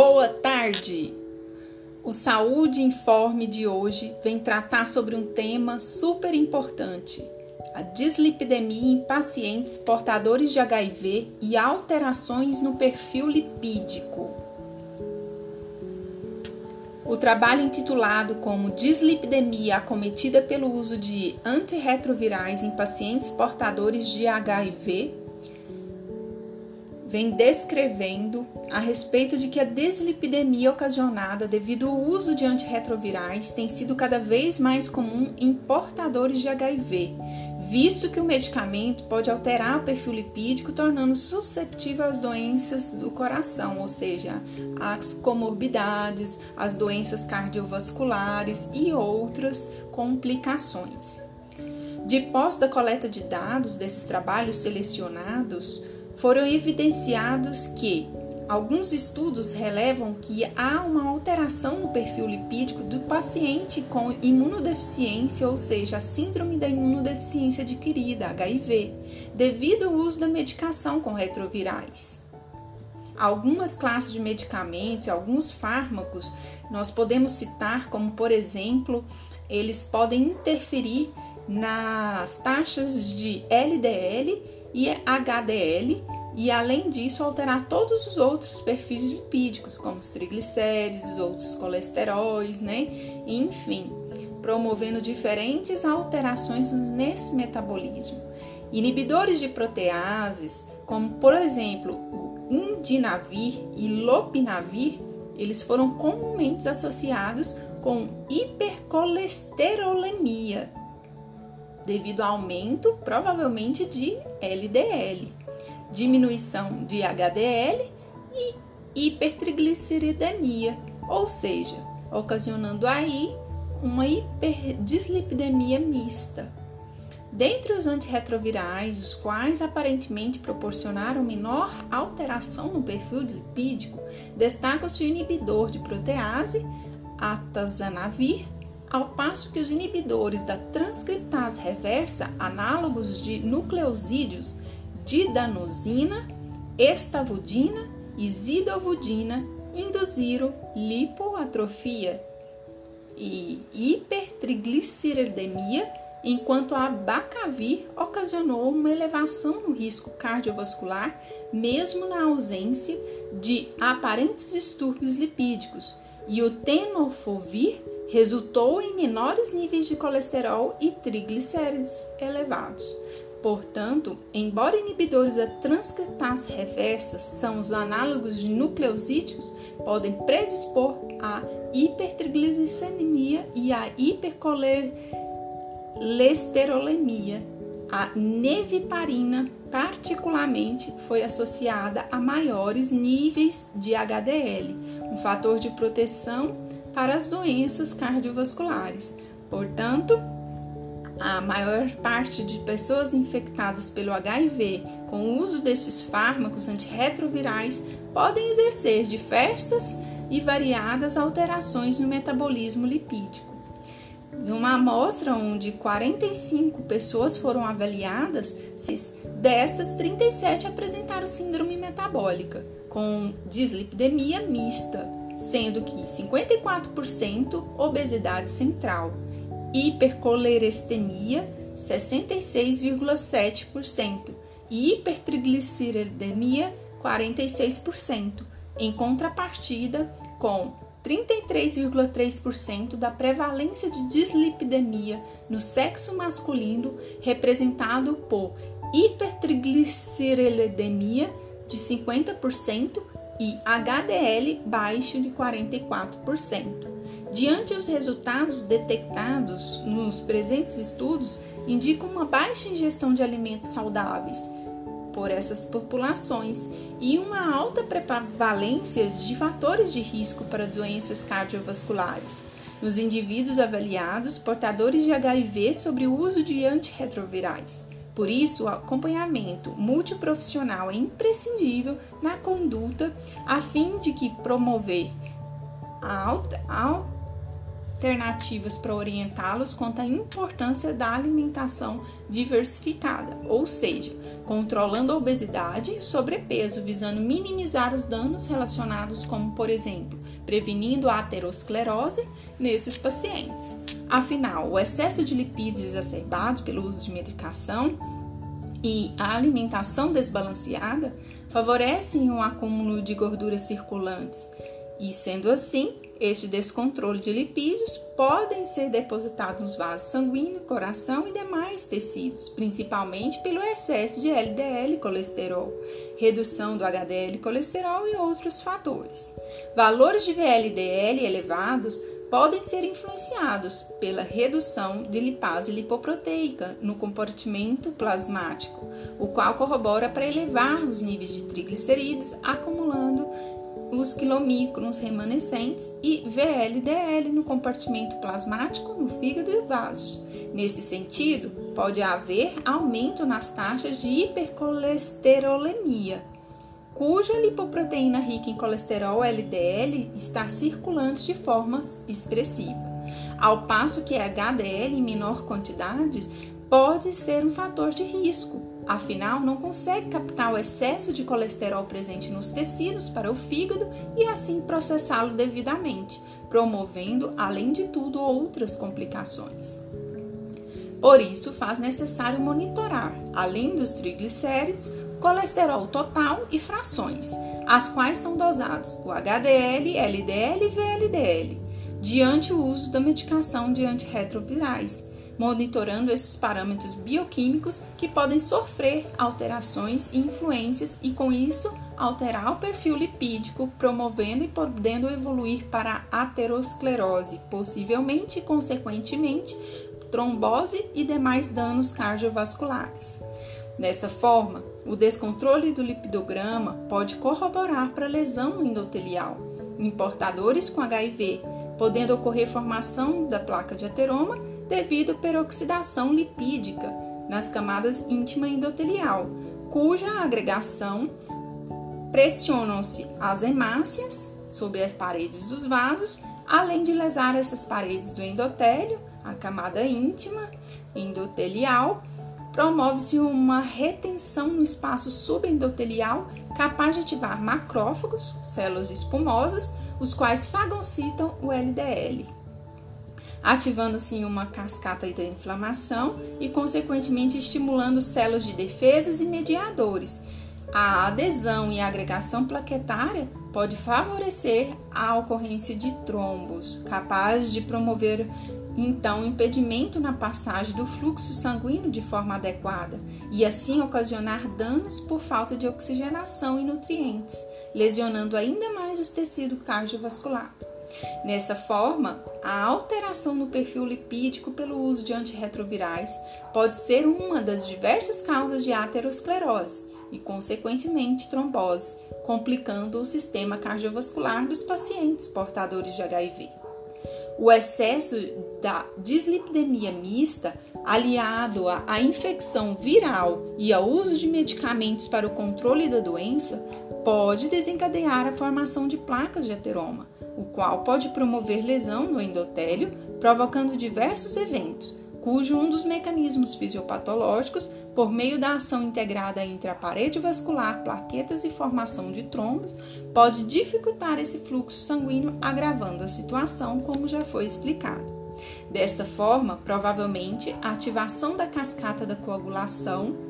Boa tarde! O Saúde Informe de hoje vem tratar sobre um tema super importante: a dislipidemia em pacientes portadores de HIV e alterações no perfil lipídico. O trabalho intitulado como Dislipidemia acometida pelo uso de antirretrovirais em pacientes portadores de HIV vem descrevendo a respeito de que a deslipidemia ocasionada devido ao uso de antirretrovirais tem sido cada vez mais comum em portadores de HIV, visto que o medicamento pode alterar o perfil lipídico, tornando susceptível às doenças do coração, ou seja, às comorbidades, às doenças cardiovasculares e outras complicações. De posse da coleta de dados desses trabalhos selecionados, foram evidenciados que alguns estudos relevam que há uma alteração no perfil lipídico do paciente com imunodeficiência, ou seja, a síndrome da imunodeficiência adquirida, HIV, devido ao uso da medicação com retrovirais. Algumas classes de medicamentos, alguns fármacos, nós podemos citar como, por exemplo, eles podem interferir nas taxas de LDL e HDL e além disso alterar todos os outros perfis lipídicos, como os triglicéridos, outros colesteróis, né? Enfim, promovendo diferentes alterações nesse metabolismo. Inibidores de proteases, como por exemplo o indinavir e lopinavir, eles foram comumente associados com hipercolesterolemia, devido ao aumento, provavelmente, de LDL, diminuição de HDL e hipertrigliceridemia, ou seja, ocasionando aí uma hiperdislipidemia mista. Dentre os antirretrovirais, os quais aparentemente proporcionaram menor alteração no perfil lipídico, destaca-se o inibidor de protease, atazanavir, ao passo que os inibidores da transcriptase reversa, análogos de nucleosídeos didanosina, estavudina e zidovudina, induziram lipoatrofia e hipertrigliceridemia, enquanto a bacavir ocasionou uma elevação no risco cardiovascular, mesmo na ausência de aparentes distúrbios lipídicos, e o tenofovir resultou em menores níveis de colesterol e triglicérides elevados. Portanto, embora inibidores da transcriptase reversa são os análogos de nucleosídeos, podem predispor à hipertrigliceridemia e à hipercolesterolemia. A neviparina, particularmente, foi associada a maiores níveis de HDL, um fator de proteção para as doenças cardiovasculares. Portanto, a maior parte de pessoas infectadas pelo HIV com o uso desses fármacos antirretrovirais podem exercer diversas e variadas alterações no metabolismo lipídico. Numa amostra onde 45 pessoas foram avaliadas, destas 37 apresentaram síndrome metabólica, com dislipidemia mista, sendo que 54% obesidade central, hipercolerestemia 66,7% e hipertrigliceridemia 46%, em contrapartida com 33,3% da prevalência de dislipidemia no sexo masculino, representado por hipertrigliceridemia de 50% e HDL baixo de 44%. Diante os resultados detectados nos presentes estudos, indicam uma baixa ingestão de alimentos saudáveis por essas populações e uma alta prevalência de fatores de risco para doenças cardiovasculares nos indivíduos avaliados portadores de HIV sobre o uso de antirretrovirais. Por isso, o acompanhamento multiprofissional é imprescindível na conduta a fim de que promover alternativas para orientá-los quanto à importância da alimentação diversificada, ou seja, controlando a obesidade e sobrepeso, visando minimizar os danos relacionados, como por exemplo, prevenindo a aterosclerose nesses pacientes. Afinal, o excesso de lipídios exacerbado pelo uso de medicação e a alimentação desbalanceada favorecem o acúmulo de gorduras circulantes, e sendo assim, este descontrole de lipídios podem ser depositados nos vasos sanguíneos, coração e demais tecidos, principalmente pelo excesso de LDL colesterol, redução do HDL colesterol e outros fatores. Valores de VLDL elevados podem ser influenciados pela redução de lipase lipoproteica no compartimento plasmático, o qual corrobora para elevar os níveis de triglicerídeos, acumulando os quilomicrons remanescentes e VLDL no compartimento plasmático, no fígado e vasos. Nesse sentido, pode haver aumento nas taxas de hipercolesterolemia, cuja lipoproteína rica em colesterol LDL está circulante de forma expressiva, ao passo que HDL em menor quantidade pode ser um fator de risco, afinal não consegue captar o excesso de colesterol presente nos tecidos para o fígado e assim processá-lo devidamente, promovendo, além de tudo, outras complicações. Por isso, faz necessário monitorar, além dos triglicéridos, colesterol total e frações, as quais são dosados o HDL, LDL e VLDL, diante o uso da medicação de antirretrovirais, monitorando esses parâmetros bioquímicos que podem sofrer alterações e influências e, com isso, alterar o perfil lipídico, promovendo e podendo evoluir para aterosclerose, possivelmente e consequentemente trombose e demais danos cardiovasculares. Dessa forma, o descontrole do lipidograma pode corroborar para lesão endotelial. Em portadores com HIV, podendo ocorrer formação da placa de ateroma devido à peroxidação lipídica nas camadas íntima endotelial, cuja agregação pressionam-se as hemácias sobre as paredes dos vasos, além de lesar essas paredes do endotélio, a camada íntima endotelial, promove-se uma retenção no espaço subendotelial capaz de ativar macrófagos, células espumosas, os quais fagocitam o LDL ativando-se uma cascata de inflamação e, consequentemente, estimulando células de defesas e mediadores. A adesão e agregação plaquetária pode favorecer a ocorrência de trombos, capazes de promover então impedimento na passagem do fluxo sanguíneo de forma adequada e assim ocasionar danos por falta de oxigenação e nutrientes, lesionando ainda mais o tecido cardiovascular. Nessa forma, a alteração no perfil lipídico pelo uso de antirretrovirais pode ser uma das diversas causas de aterosclerose e, consequentemente, trombose, complicando o sistema cardiovascular dos pacientes portadores de HIV. O excesso da dislipidemia mista, aliado à infecção viral e ao uso de medicamentos para o controle da doença, pode desencadear a formação de placas de ateroma, o qual pode promover lesão no endotélio, provocando diversos eventos, cujo um dos mecanismos fisiopatológicos, por meio da ação integrada entre a parede vascular, plaquetas e formação de trombos, pode dificultar esse fluxo sanguíneo, agravando a situação, como já foi explicado. Desta forma, provavelmente, a ativação da cascata da coagulação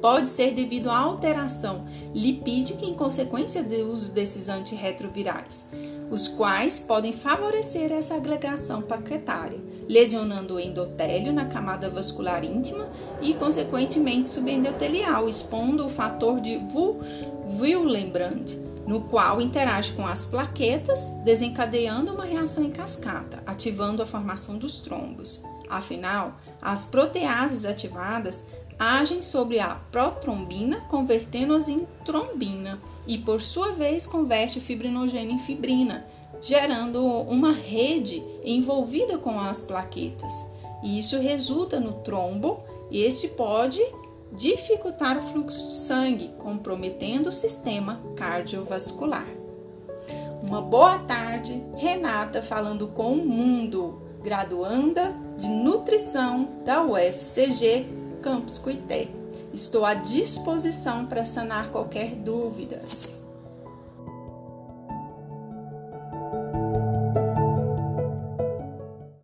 pode ser devido à alteração lipídica em consequência do uso desses antirretrovirais os quais podem favorecer essa agregação plaquetária, lesionando o endotélio na camada vascular íntima e, consequentemente, subendotelial, expondo o fator de Willebrand, no qual interage com as plaquetas, desencadeando uma reação em cascata, ativando a formação dos trombos. Afinal, as proteases ativadas agem sobre a protrombina, convertendo-as em trombina e, por sua vez, converte o fibrinogênio em fibrina, gerando uma rede envolvida com as plaquetas. E isso resulta no trombo e este pode dificultar o fluxo de sangue, comprometendo o sistema cardiovascular. Uma boa tarde, Renata falando com o mundo, graduanda de nutrição da UFCG Campus Cuité. Estou à disposição para sanar qualquer dúvidas.